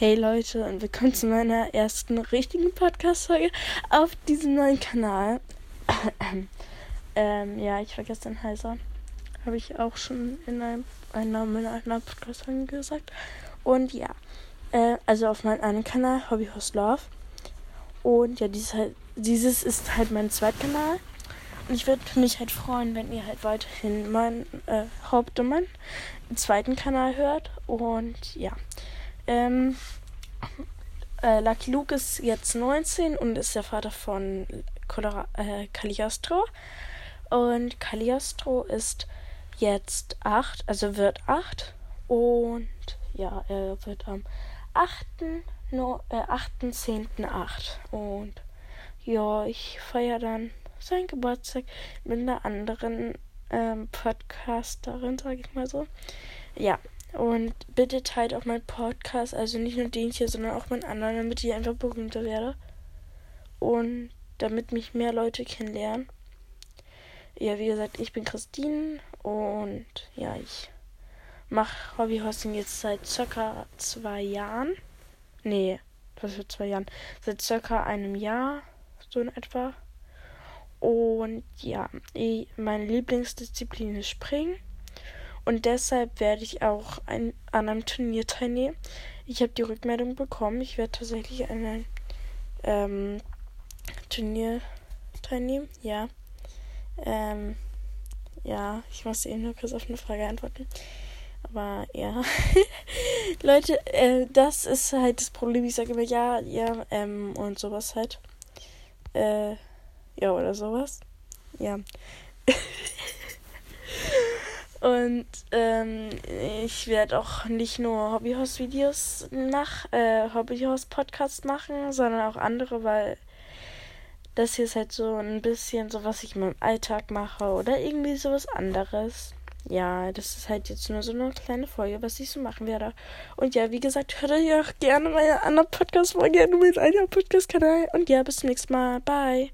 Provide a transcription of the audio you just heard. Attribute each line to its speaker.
Speaker 1: Hey Leute und willkommen zu meiner ersten richtigen Podcast-Folge auf diesem neuen Kanal. ähm, ja, ich war gestern heiser. Habe ich auch schon in einem, einer meiner anderen Podcast-Folgen gesagt. Und ja, äh, also auf meinem anderen Kanal, Hobby Host Love. Und ja, dieses, halt, dieses ist halt mein Zweitkanal. Und ich würde mich halt freuen, wenn ihr halt weiterhin meinen äh, Haupt- zweiten Kanal hört. Und ja. Ähm, äh, Lucky Luke ist jetzt 19 und ist der Vater von Colora äh, Cagliostro. Und Cagliostro ist jetzt 8, also wird 8. Und ja, er wird am 8. No, äh, 8.10.8. Und ja, ich feiere dann seinen Geburtstag mit einer anderen ähm, Podcasterin, sage ich mal so. Ja, und bitte teilt auch meinen Podcast, also nicht nur den hier, sondern auch meinen anderen, damit ich einfach berühmter werde. Und damit mich mehr Leute kennenlernen. Ja, wie gesagt, ich bin Christine und ja, ich mache Hobbyhosting jetzt seit circa zwei Jahren. Nee, was für zwei Jahren? Seit circa einem Jahr, so in etwa. Und ja, ich, meine Lieblingsdisziplin ist Springen. Und deshalb werde ich auch ein, an einem Turnier teilnehmen. Ich habe die Rückmeldung bekommen. Ich werde tatsächlich an einem ähm, Turnier teilnehmen. Ja. Ähm, ja, ich musste eben nur kurz auf eine Frage antworten. Aber ja. Leute, äh, das ist halt das Problem. Ich sage immer ja, ja, ähm, und sowas halt. Äh, ja, oder sowas. Ja. Und ähm, ich werde auch nicht nur Hobbyhouse-Videos nach, äh, Hobbyhouse-Podcasts machen, sondern auch andere, weil das hier ist halt so ein bisschen so, was ich in meinem Alltag mache oder irgendwie sowas anderes. Ja, das ist halt jetzt nur so eine kleine Folge, was ich so machen werde. Und ja, wie gesagt, hört ihr auch gerne meine anderen Podcast-Folge mit einem Podcast-Kanal. Und ja, bis zum nächsten Mal. Bye.